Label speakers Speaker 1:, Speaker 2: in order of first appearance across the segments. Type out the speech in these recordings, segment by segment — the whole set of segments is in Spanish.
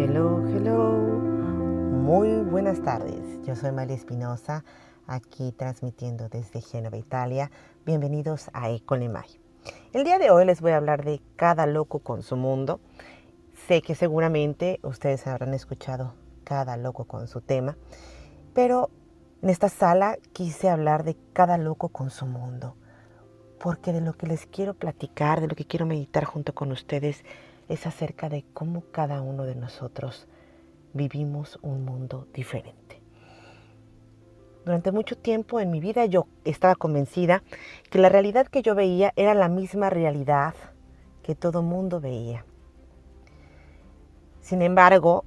Speaker 1: Hello, hello. Muy buenas tardes. Yo soy María Espinosa, aquí transmitiendo desde Génova, Italia. Bienvenidos a Ecolemay. El día de hoy les voy a hablar de cada loco con su mundo. Sé que seguramente ustedes habrán escuchado cada loco con su tema, pero en esta sala quise hablar de cada loco con su mundo, porque de lo que les quiero platicar, de lo que quiero meditar junto con ustedes, es acerca de cómo cada uno de nosotros vivimos un mundo diferente. Durante mucho tiempo en mi vida yo estaba convencida que la realidad que yo veía era la misma realidad que todo mundo veía. Sin embargo,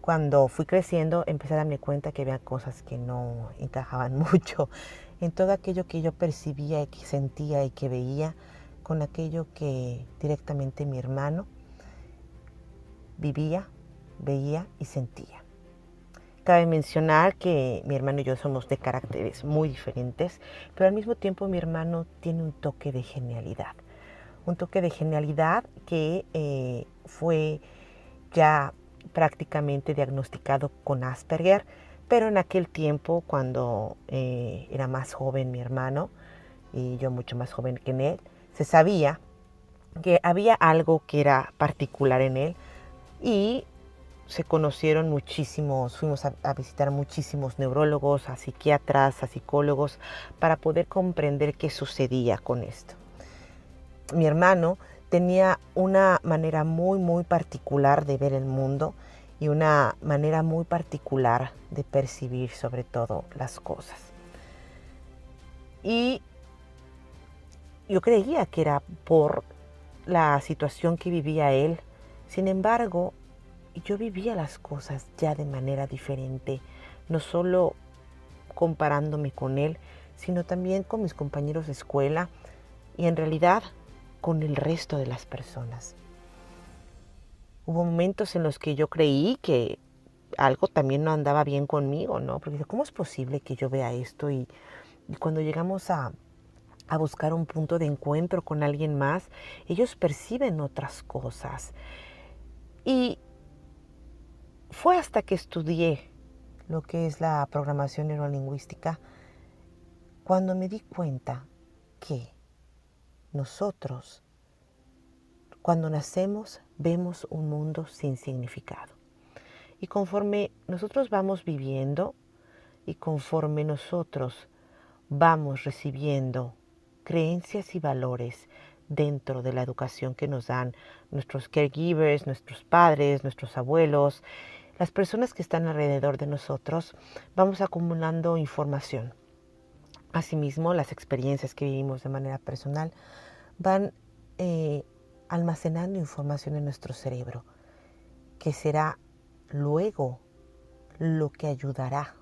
Speaker 1: cuando fui creciendo empecé a darme cuenta que había cosas que no encajaban mucho en todo aquello que yo percibía y que sentía y que veía con aquello que directamente mi hermano vivía, veía y sentía. Cabe mencionar que mi hermano y yo somos de caracteres muy diferentes, pero al mismo tiempo mi hermano tiene un toque de genialidad. Un toque de genialidad que eh, fue ya prácticamente diagnosticado con Asperger, pero en aquel tiempo, cuando eh, era más joven mi hermano y yo mucho más joven que él, se sabía que había algo que era particular en él, y se conocieron muchísimos, fuimos a, visitar muchísimos neurólogos, a psiquiatras, a psicólogos, para poder comprender qué sucedía con esto. Mi hermano tenía una manera muy, muy particular de ver el mundo y una manera muy particular de percibir sobre todo las cosas. Y yo creía que era por la situación que vivía él, sin embargo, yo vivía las cosas ya de manera diferente, no solo comparándome con él, sino también con mis compañeros de escuela y en realidad con el resto de las personas. Hubo momentos en los que yo creí que algo también no andaba bien conmigo, ¿no? Porque ¿cómo es posible que yo vea esto? Y, cuando llegamos a, a buscar un punto de encuentro con alguien más, ellos perciben otras cosas. Y fue hasta que estudié lo que es la programación neurolingüística cuando me di cuenta que nosotros, cuando nacemos, vemos un mundo sin significado. Y conforme nosotros vamos viviendo y conforme nosotros vamos recibiendo creencias y valores dentro de la educación que nos dan nuestros caregivers, nuestros padres, nuestros abuelos, las personas que están alrededor de nosotros, vamos acumulando información. Asimismo, las experiencias que vivimos de manera personal van eh, almacenando información en nuestro cerebro, que será luego lo que ayudará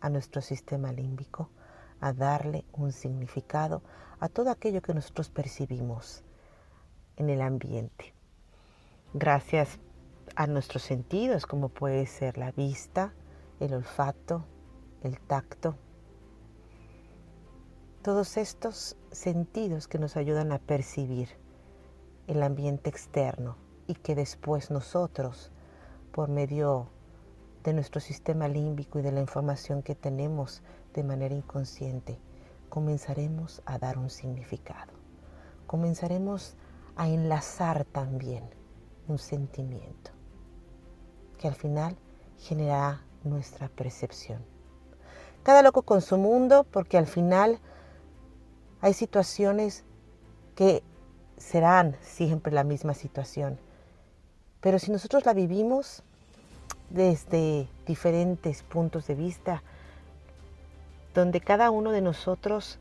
Speaker 1: a nuestro sistema límbico a darle un significado a todo aquello que nosotros percibimos en el ambiente. Gracias a nuestros sentidos, como puede ser la vista, el olfato, el tacto. Todos estos sentidos que nos ayudan a percibir el ambiente externo y que después nosotros, por medio de nuestro sistema límbico y de la información que tenemos de manera inconsciente, comenzaremos a dar un significado. Comenzaremos a enlazar también un sentimiento que al final generará nuestra percepción. Cada loco con su mundo porque al final hay situaciones que serán siempre la misma situación. Pero si nosotros la vivimos desde diferentes puntos de vista, donde cada uno de nosotros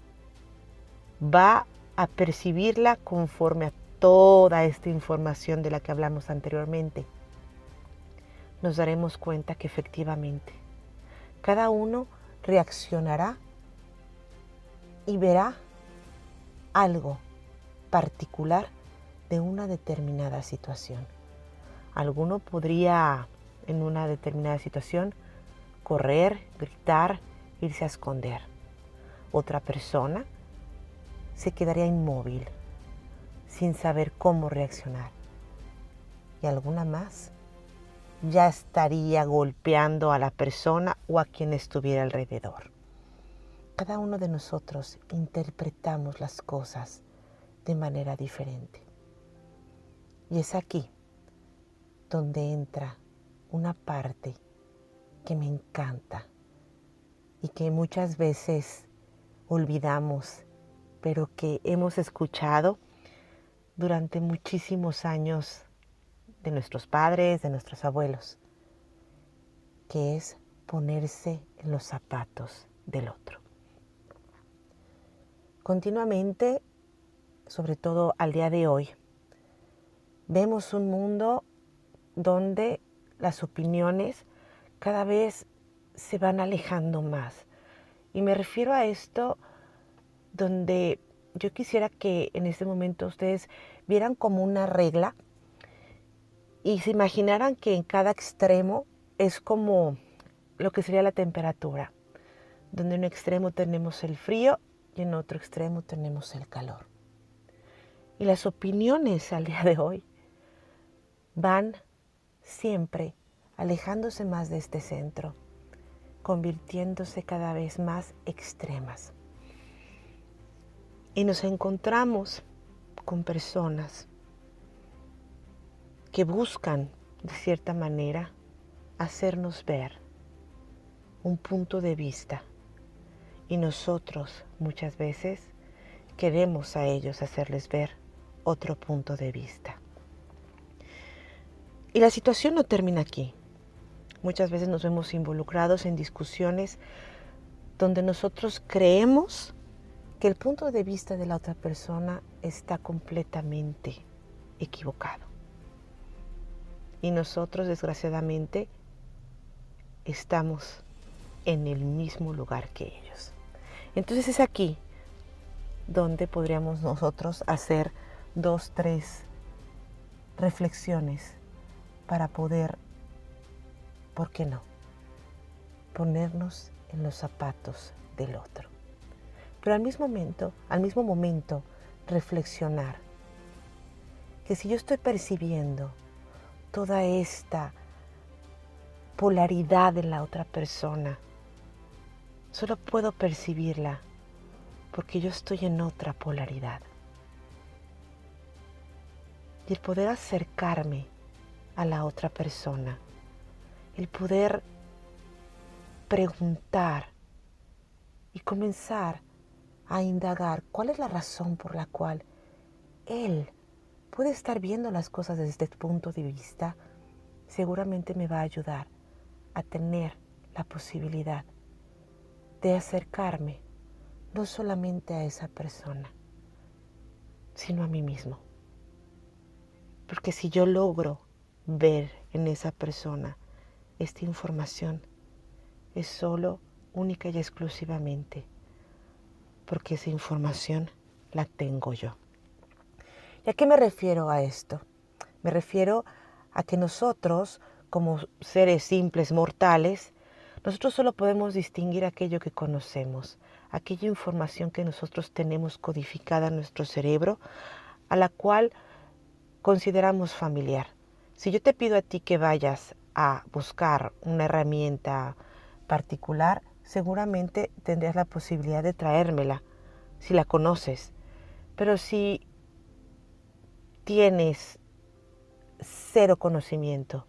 Speaker 1: va a percibirla conforme a toda esta información de la que hablamos anteriormente, nos daremos cuenta que efectivamente cada uno reaccionará y verá algo particular de una determinada situación. Alguno podría en una determinada situación correr, gritar, irse a esconder. Otra persona se quedaría inmóvil, sin saber cómo reaccionar. Y alguna más ya estaría golpeando a la persona o a quien estuviera alrededor. Cada uno de nosotros interpretamos las cosas de manera diferente. Y es aquí donde entra una parte que me encanta y que muchas veces olvidamos, pero que hemos escuchado durante muchísimos años de nuestros padres, de nuestros abuelos, que es ponerse en los zapatos del otro. Continuamente, sobre todo al día de hoy, vemos un mundo donde las opiniones cada vez se van alejando más. Y me refiero a esto donde yo quisiera que en este momento ustedes vieran como una regla y se imaginaran que en cada extremo es como lo que sería la temperatura, donde en un extremo tenemos el frío y en otro extremo tenemos el calor. Y las opiniones al día de hoy van siempre alejándose más de este centro, convirtiéndose cada vez más extremas. Y nos encontramos con personas que buscan, de cierta manera, hacernos ver un punto de vista. Y nosotros muchas veces queremos a ellos hacerles ver otro punto de vista. Y la situación no termina aquí. Muchas veces nos vemos involucrados en discusiones donde nosotros creemos que el punto de vista de la otra persona está completamente equivocado. Y nosotros, desgraciadamente, estamos en el mismo lugar que ellos. Entonces es aquí donde podríamos nosotros hacer dos, tres reflexiones para poder, ¿por qué no? Ponernos en los zapatos del otro pero al mismo momento, al mismo momento, reflexionar que si yo estoy percibiendo toda esta polaridad en la otra persona, solo puedo percibirla porque yo estoy en otra polaridad. Y el poder acercarme a la otra persona, el poder preguntar y comenzar a indagar cuál es la razón por la cual él puede estar viendo las cosas desde este punto de vista, seguramente me va a ayudar a tener la posibilidad de acercarme no solamente a esa persona, sino a mí mismo. Porque si yo logro ver en esa persona esta información, es solo, única y exclusivamente porque esa información la tengo yo. ¿Y a qué me refiero a esto? Me refiero a que nosotros, como seres simples, mortales, nosotros solo podemos distinguir aquello que conocemos, aquella información que nosotros tenemos codificada en nuestro cerebro, a la cual consideramos familiar. Si yo te pido a ti que vayas a buscar una herramienta particular, seguramente tendrías la posibilidad de traérmela si la conoces. Pero si tienes cero conocimiento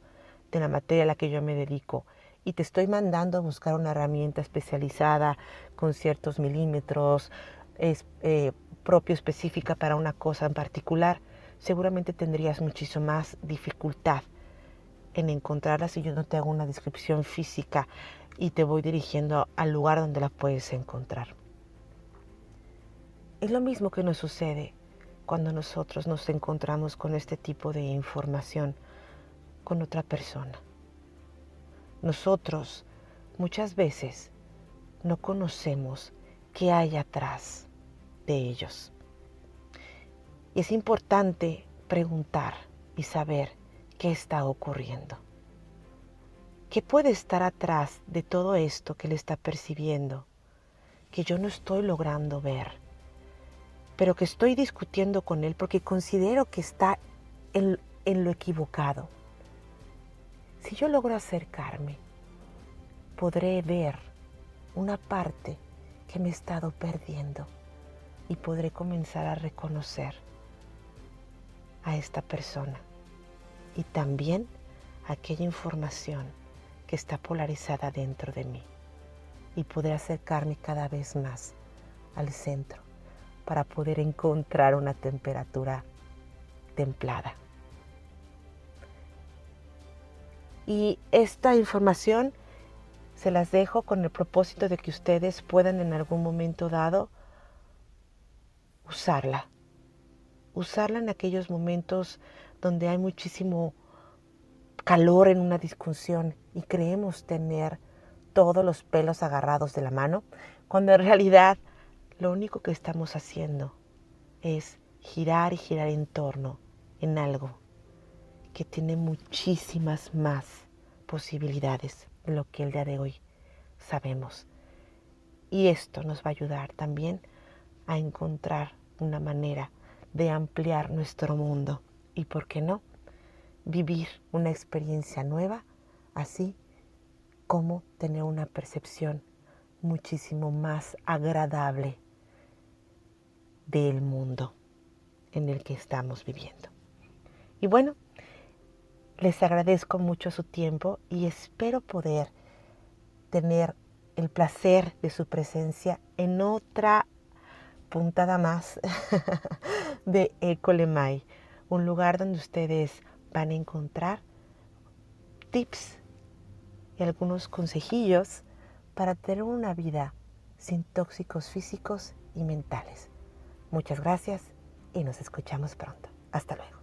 Speaker 1: de la materia a la que yo me dedico y te estoy mandando a buscar una herramienta especializada con ciertos milímetros, es, eh, propio específica para una cosa en particular, seguramente tendrías muchísimo más dificultad en encontrarla si yo no te hago una descripción física y te voy dirigiendo al lugar donde la puedes encontrar. Es lo mismo que nos sucede cuando nosotros nos encontramos con este tipo de información con otra persona. Nosotros muchas veces no conocemos qué hay atrás de ellos. Y es importante preguntar y saber qué está ocurriendo. ¿Qué puede estar atrás de todo esto que le está percibiendo que yo no estoy logrando ver? Pero que estoy discutiendo con él porque considero que está en, en lo equivocado. Si yo logro acercarme, podré ver una parte que me he estado perdiendo y podré comenzar a reconocer a esta persona y también aquella información que está polarizada dentro de mí y podré acercarme cada vez más al centro para poder encontrar una temperatura templada. Y esta información se las dejo con el propósito de que ustedes puedan en algún momento dado usarla. Usarla en aquellos momentos donde hay muchísimo calor en una discusión y creemos tener todos los pelos agarrados de la mano, cuando en realidad lo único que estamos haciendo es girar y girar en torno en algo que tiene muchísimas más posibilidades de lo que el día de hoy sabemos. Y esto nos va a ayudar también a encontrar una manera de ampliar nuestro mundo y, ¿por qué no?, vivir una experiencia nueva, así como tener una percepción muchísimo más agradable del mundo en el que estamos viviendo. Y bueno, les agradezco mucho su tiempo y espero poder tener el placer de su presencia en otra puntada más de Ecolemay, un lugar donde ustedes van a encontrar tips y algunos consejillos para tener una vida sin tóxicos físicos y mentales. Muchas gracias y nos escuchamos pronto. Hasta luego.